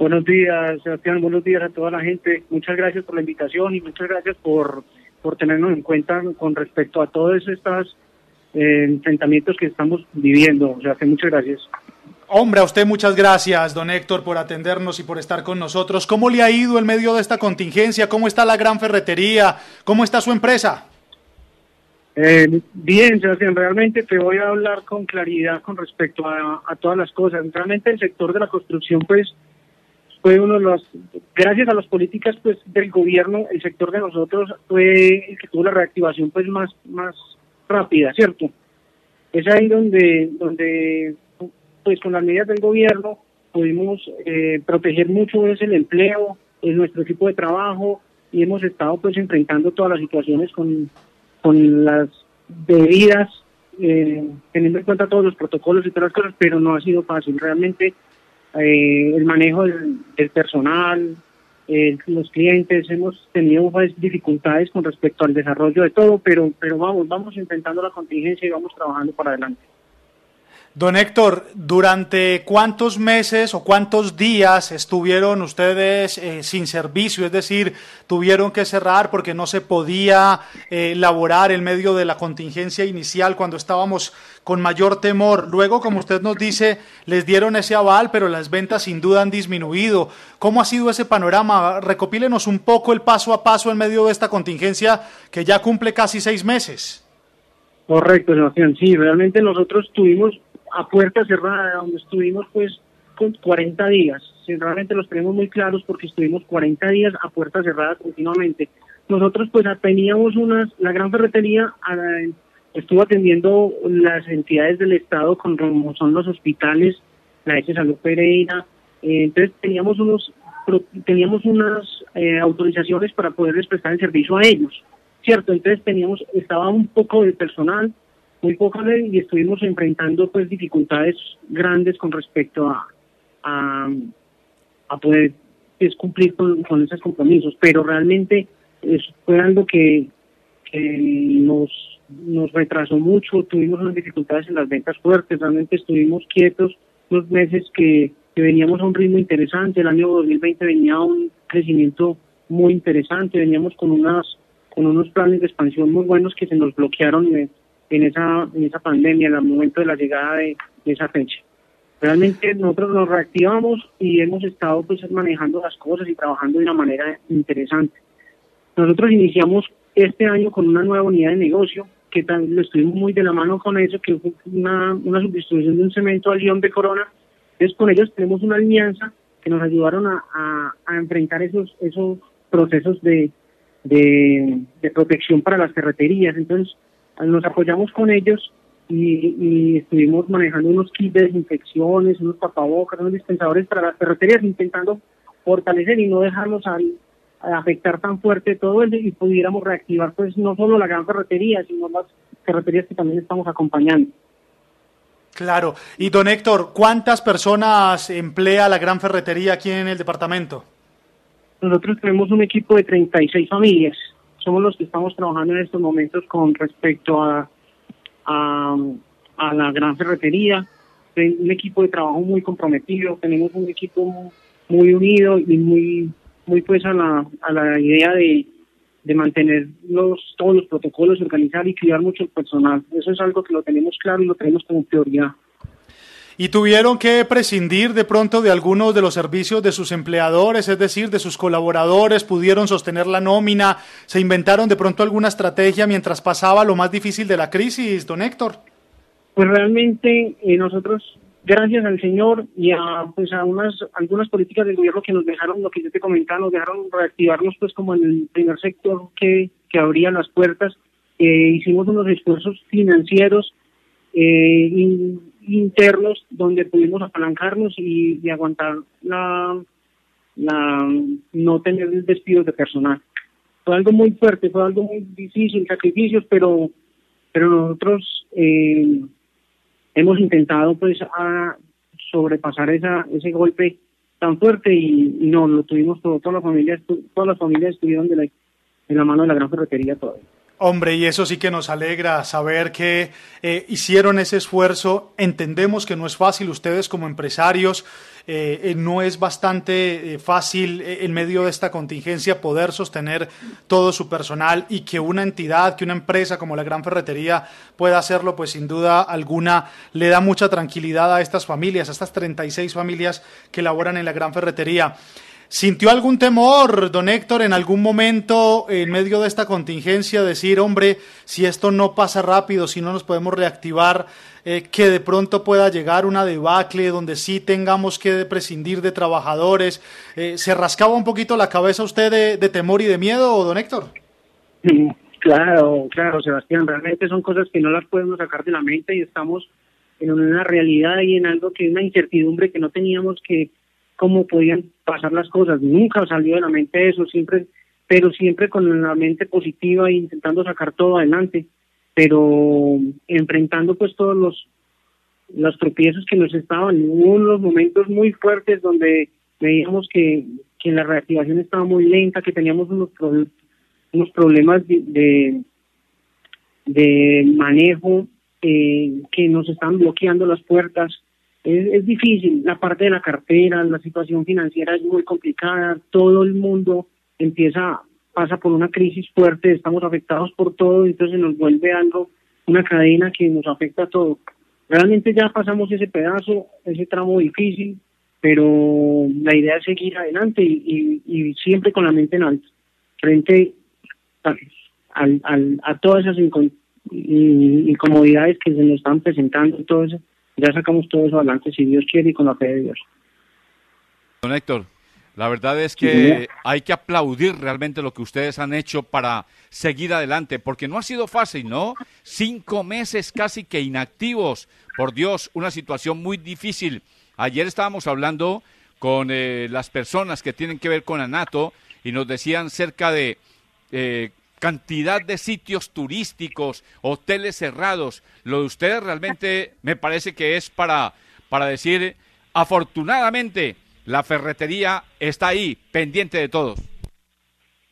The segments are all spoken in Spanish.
Buenos días, Sebastián. Buenos días a toda la gente. Muchas gracias por la invitación y muchas gracias por, por tenernos en cuenta con respecto a todos estos eh, enfrentamientos que estamos viviendo. Que muchas gracias. Hombre, a usted muchas gracias, don Héctor, por atendernos y por estar con nosotros. ¿Cómo le ha ido en medio de esta contingencia? ¿Cómo está la gran ferretería? ¿Cómo está su empresa? Eh, bien, Sebastián, realmente te voy a hablar con claridad con respecto a, todas las cosas. Realmente el sector de la construcción, pues, fue uno de los, gracias a las políticas pues del gobierno, el sector de nosotros fue el que tuvo la reactivación pues más, más rápida, ¿cierto? Es ahí donde, donde pues con las medidas del gobierno pudimos eh, proteger mucho es el empleo, es nuestro equipo de trabajo y hemos estado pues enfrentando todas las situaciones con, con las debidas, eh, teniendo en cuenta todos los protocolos y todas las cosas, pero no ha sido fácil. Realmente eh, el manejo del, personal, los clientes, hemos tenido pues, dificultades con respecto al desarrollo de todo, pero, pero vamos, vamos enfrentando la contingencia y vamos trabajando para adelante. Don Héctor, ¿durante cuántos meses o cuántos días estuvieron ustedes eh, sin servicio? Es decir, tuvieron que cerrar porque no se podía eh, laborar en medio de la contingencia inicial cuando estábamos con mayor temor. Luego, como usted nos dice, les dieron ese aval, pero las ventas sin duda han disminuido. ¿Cómo ha sido ese panorama? Recopílenos un poco el paso a paso en medio de esta contingencia que ya cumple casi seis meses. Correcto, Sebastián. Sí, realmente nosotros tuvimos a puerta cerrada, donde estuvimos pues con 40 días. realmente los tenemos muy claros porque estuvimos 40 días a puerta cerrada continuamente. Nosotros pues teníamos unas, la gran ferretería estuvo atendiendo las entidades del Estado como son los hospitales, la S. Salud Pereira, eh, entonces teníamos unos teníamos unas eh, autorizaciones para poderles prestar el servicio a ellos, ¿cierto? Entonces teníamos, estaba un poco de personal, muy poco y estuvimos enfrentando pues dificultades grandes con respecto a, a, poder pues, cumplir con, esos compromisos, pero realmente fue algo que, nos, nos retrasó mucho, tuvimos unas dificultades en las ventas fuertes, realmente estuvimos quietos unos meses que, que veníamos a un ritmo interesante, el año 2020 venía un crecimiento muy interesante, veníamos con unas con unos planes de expansión muy buenos que se nos bloquearon en esa, en esa pandemia, en el momento de la llegada de, esa fecha. Realmente nosotros nos reactivamos y hemos estado pues manejando las cosas y trabajando de una manera interesante. Nosotros iniciamos este año con una nueva unidad de negocio que también lo estuvimos muy de la mano con eso, que fue una, una subdistribución de un cemento al León de Corona. Entonces con ellos tenemos una alianza que nos ayudaron a, a, enfrentar esos, esos procesos de, de, de protección para las ferreterías. Entonces nos apoyamos con ellos y, estuvimos manejando unos kits de desinfecciones, unos tapabocas, unos dispensadores para las ferreterías, intentando fortalecer y no dejarlos al, afectar tan fuerte todo el y pudiéramos reactivar pues no solo la gran ferretería, sino las ferreterías que también estamos acompañando. Claro. Y don Héctor, ¿cuántas personas emplea la gran ferretería aquí en el departamento? Nosotros tenemos un equipo de 36 familias somos los que estamos trabajando en estos momentos con respecto a, a, la gran ferretería. Un equipo de trabajo muy comprometido, tenemos un equipo muy unido y muy, muy pues a la, a la idea de, mantener los, todos los protocolos, organizar y cuidar mucho el personal. Eso es algo que lo tenemos claro y lo tenemos como prioridad y tuvieron que prescindir de pronto de algunos de los servicios de sus empleadores, es decir, de sus colaboradores, pudieron sostener la nómina, se inventaron de pronto alguna estrategia mientras pasaba lo más difícil de la crisis, don Héctor. Pues realmente eh, nosotros, gracias al Señor y a, pues a unas algunas políticas del gobierno que nos dejaron, lo que yo te comentaba, nos dejaron reactivarnos pues como en el primer sector que, que abría las puertas, eh, hicimos unos esfuerzos financieros eh, internos donde pudimos apalancarnos y, aguantar la, la no tener despidos de personal. Fue algo muy fuerte, fue algo muy difícil, sacrificios, pero nosotros eh, hemos intentado pues a sobrepasar esa ese golpe tan fuerte y, no lo tuvimos todo, todas las familias todas las familias estuvieron de la, la mano de la gran ferretería todavía. Hombre, y eso sí que nos alegra saber que eh, hicieron ese esfuerzo. Entendemos que no es fácil, ustedes como empresarios, eh, eh, no es bastante fácil en medio de esta contingencia poder sostener todo su personal y que una entidad, que una empresa como la Gran Ferretería pueda hacerlo, pues sin duda alguna le da mucha tranquilidad a estas familias, a estas 36 familias que laboran en la Gran Ferretería. ¿Sintió algún temor, don Héctor, en algún momento en medio de esta contingencia, decir, hombre, si esto no pasa rápido, si no nos podemos reactivar, eh, que de pronto pueda llegar una debacle donde sí tengamos que prescindir de trabajadores? Eh, ¿Se rascaba un poquito la cabeza usted de, temor y de miedo, don Héctor? Claro, claro, Sebastián, realmente son cosas que no las podemos sacar de la mente y estamos en una realidad y en algo que es una incertidumbre que no teníamos que cómo podían pasar las cosas. Nunca salió de la mente eso, siempre, pero siempre con la mente positiva e intentando sacar todo adelante, pero enfrentando pues todos los los tropiezos que nos estaban. Hubo unos momentos muy fuertes donde veíamos que, que la reactivación estaba muy lenta, que teníamos unos, unos problemas de, de, manejo eh, que nos estaban bloqueando las puertas es, difícil, la parte de la cartera, la situación financiera es muy complicada, todo el mundo empieza, pasa por una crisis fuerte, estamos afectados por todo, entonces nos vuelve algo, una cadena que nos afecta a todo. Realmente ya pasamos ese pedazo, ese tramo difícil, pero la idea es seguir adelante y, y, siempre con la mente en alto, frente a, al, a todas esas incomodidades que se nos están presentando, todo eso ya sacamos todo eso adelante, si Dios quiere y con la fe de Dios. Don Héctor, la verdad es que hay que aplaudir realmente lo que ustedes han hecho para seguir adelante, porque no ha sido fácil, ¿no? Cinco meses casi que inactivos, por Dios, una situación muy difícil. Ayer estábamos hablando con eh, las personas que tienen que ver con ANATO y nos decían cerca de eh, cantidad de sitios turísticos, hoteles cerrados. Lo de ustedes realmente me parece que es para, para decir, afortunadamente, la ferretería está ahí, pendiente de todos.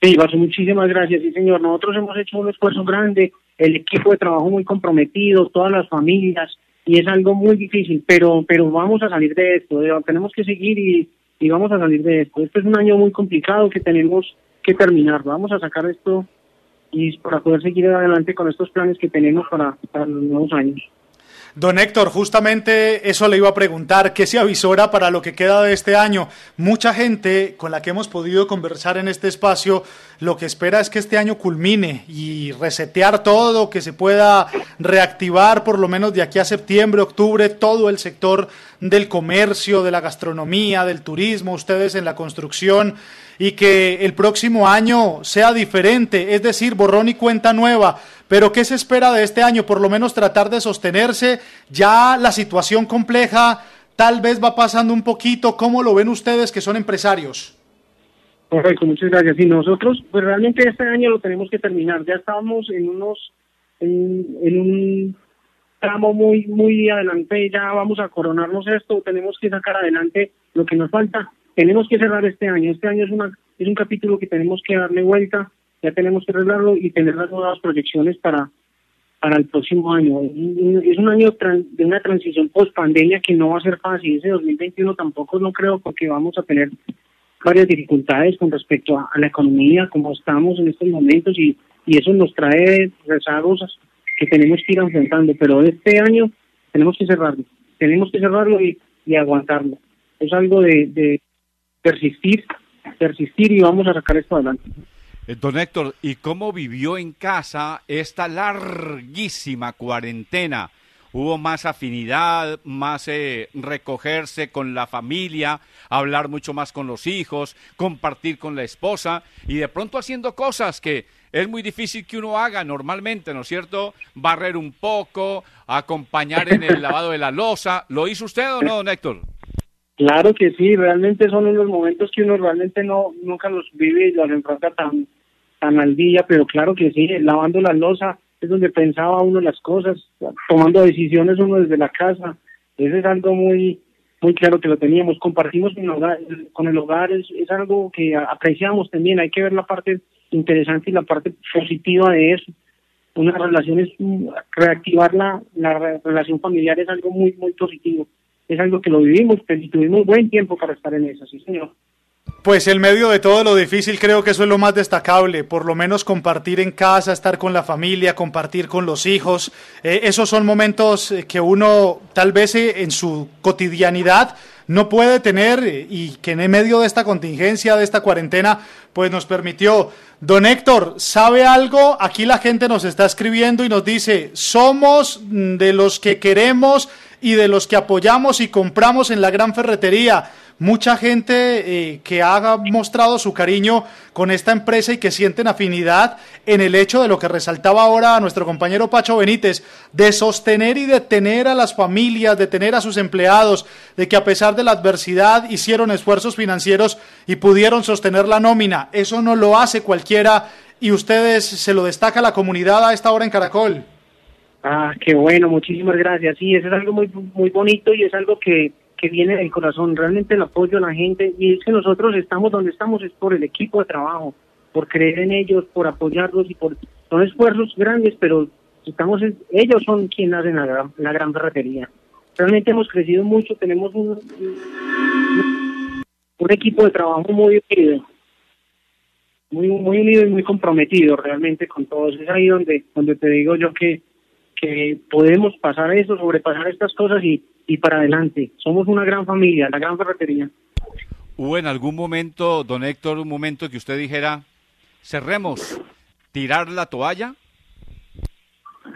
Sí, muchísimas gracias, sí señor. Nosotros hemos hecho un esfuerzo grande, el equipo de trabajo muy comprometido, todas las familias, y es algo muy difícil, pero, pero vamos a salir de esto, tenemos que seguir y, y vamos a salir de esto. Este es un año muy complicado que tenemos que terminar, vamos a sacar esto y para poder seguir adelante con estos planes que tenemos para, para los nuevos años. Don Héctor, justamente eso le iba a preguntar, ¿qué se avisora para lo que queda de este año? Mucha gente con la que hemos podido conversar en este espacio lo que espera es que este año culmine y resetear todo, que se pueda reactivar por lo menos de aquí a septiembre, octubre, todo el sector del comercio, de la gastronomía, del turismo, ustedes en la construcción y que el próximo año sea diferente, es decir, borrón y cuenta nueva. Pero ¿qué se espera de este año? Por lo menos tratar de sostenerse. Ya la situación compleja tal vez va pasando un poquito. ¿Cómo lo ven ustedes que son empresarios? Correcto, muchas gracias. Y nosotros, pues realmente este año lo tenemos que terminar. Ya estamos en unos, en, en un tramo muy, muy adelante. Ya vamos a coronarnos esto. Tenemos que sacar adelante lo que nos falta tenemos que cerrar este año. Este año es, una, es un capítulo que tenemos que darle vuelta, ya tenemos que arreglarlo y tener las nuevas proyecciones para, para el próximo año. Es un año de una transición post pandemia que no va a ser fácil. Ese 2021 tampoco no creo porque vamos a tener varias dificultades con respecto a, la economía, como estamos en estos momentos y, y eso nos trae rezagos que tenemos que ir enfrentando. Pero este año tenemos que cerrarlo, tenemos que cerrarlo y, y aguantarlo. Es algo de persistir, persistir y vamos a sacar esto adelante. Eh, don Héctor, ¿y cómo vivió en casa esta larguísima cuarentena? ¿Hubo más afinidad, más eh, recogerse con la familia, hablar mucho más con los hijos, compartir con la esposa y de pronto haciendo cosas que es muy difícil que uno haga normalmente, ¿no es cierto? Barrer un poco, acompañar en el lavado de la losa. ¿Lo hizo usted o no, don Héctor? Claro que sí, realmente son unos momentos que uno realmente no nunca los vive y los enfrenta tan tan al día, pero claro que sí, lavando la losa es donde pensaba uno las cosas, tomando decisiones uno desde la casa, eso es algo muy muy claro que lo teníamos, compartimos con el hogar, con el hogar es, es algo que apreciamos también, hay que ver la parte interesante y la parte positiva de eso, unas relaciones, reactivar la, la relación familiar es algo muy, muy positivo. Es algo que lo vivimos y tuvimos buen tiempo para estar en eso, sí señor. Pues en medio de todo lo difícil creo que eso es lo más destacable, por lo menos compartir en casa, estar con la familia, compartir con los hijos. Eh, esos son momentos eh, que uno tal vez eh, en su cotidianidad no puede tener y que en medio de esta contingencia, de esta cuarentena, pues nos permitió. Don Héctor, ¿sabe algo? Aquí la gente nos está escribiendo y nos dice, somos de los que queremos y de los que apoyamos y compramos en la gran ferretería mucha gente eh, que ha mostrado su cariño con esta empresa y que sienten afinidad en el hecho de lo que resaltaba ahora nuestro compañero Pacho Benítez, de sostener y de tener a las familias, de tener a sus empleados, de que a pesar de la adversidad hicieron esfuerzos financieros y pudieron sostener la nómina. Eso no lo hace cualquiera y ustedes se lo destaca la comunidad a esta hora en Caracol. Ah, qué bueno, muchísimas gracias. Sí, eso es algo muy, muy bonito y es algo que que viene del corazón, realmente el apoyo a la gente y es que nosotros estamos donde estamos es por el equipo de trabajo, por creer en ellos, por apoyarlos y por son esfuerzos grandes, pero estamos ellos son quienes hacen la gran, la gran ferretería. Realmente hemos crecido mucho, tenemos un, un equipo de trabajo muy unido, muy muy unido y muy comprometido realmente con todos. Es ahí donde donde te digo yo que que podemos pasar eso, sobrepasar estas cosas y y para adelante. Somos una gran familia, la gran ferretería. ¿Hubo en algún momento, don Héctor, un momento que usted dijera, cerremos, tirar la toalla?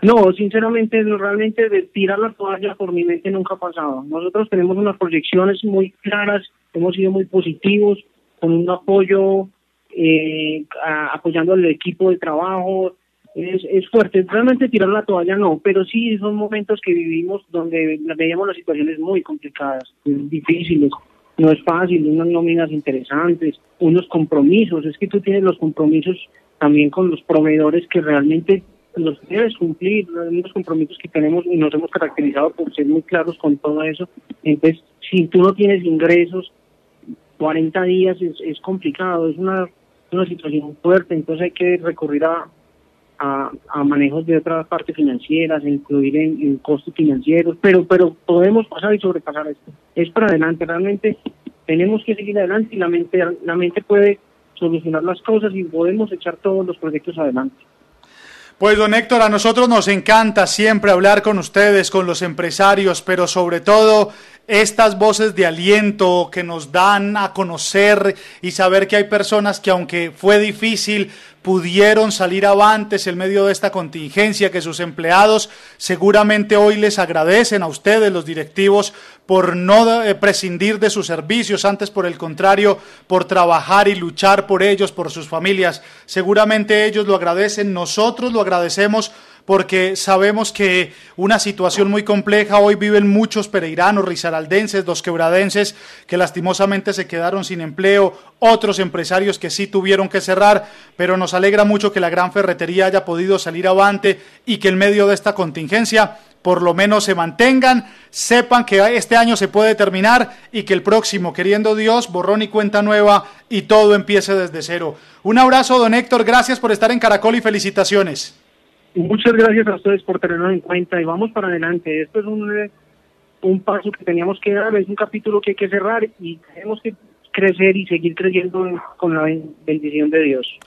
No, sinceramente, realmente de tirar la toalla por mi mente nunca ha pasado. Nosotros tenemos unas proyecciones muy claras, hemos sido muy positivos, con un apoyo, eh, apoyando al equipo de trabajo, es, es fuerte. Realmente tirar la toalla no, pero sí son momentos que vivimos donde veíamos las situaciones muy complicadas, difíciles. No es fácil, unas nóminas interesantes, unos compromisos. Es que tú tienes los compromisos también con los proveedores que realmente los debes cumplir, unos compromisos que tenemos y nos hemos caracterizado por ser muy claros con todo eso. Entonces, si tú no tienes ingresos, 40 días es, es complicado, es una, una situación fuerte, entonces hay que recurrir a, a, manejos de otras partes financieras, incluir en, costos financieros, pero pero podemos pasar y sobrepasar esto. Es para adelante, realmente tenemos que seguir adelante y la mente, la mente puede solucionar las cosas y podemos echar todos los proyectos adelante. Pues don Héctor, a nosotros nos encanta siempre hablar con ustedes, con los empresarios, pero sobre todo estas voces de aliento que nos dan a conocer y saber que hay personas que aunque fue difícil, pudieron salir avantes en medio de esta contingencia, que sus empleados seguramente hoy les agradecen a ustedes, los directivos, por no eh, prescindir de sus servicios, antes por el contrario, por trabajar y luchar por ellos, por sus familias. Seguramente ellos lo agradecen, nosotros lo agradecemos porque sabemos que una situación muy compleja hoy viven muchos pereiranos, risaraldenses, dos quebradenses que lastimosamente se quedaron sin empleo, otros empresarios que sí tuvieron que cerrar, pero nos alegra mucho que la gran ferretería haya podido salir avante y que en medio de esta contingencia por lo menos se mantengan, sepan que este año se puede terminar y que el próximo, queriendo Dios, borrón y cuenta nueva y todo empiece desde cero. Un abrazo, don Héctor, gracias por estar en Caracol y felicitaciones. Muchas gracias a ustedes por tenernos en cuenta y vamos para adelante. Esto es un, un paso que teníamos que dar, es un capítulo que hay que cerrar y tenemos que crecer y seguir creyendo con la bendición de Dios.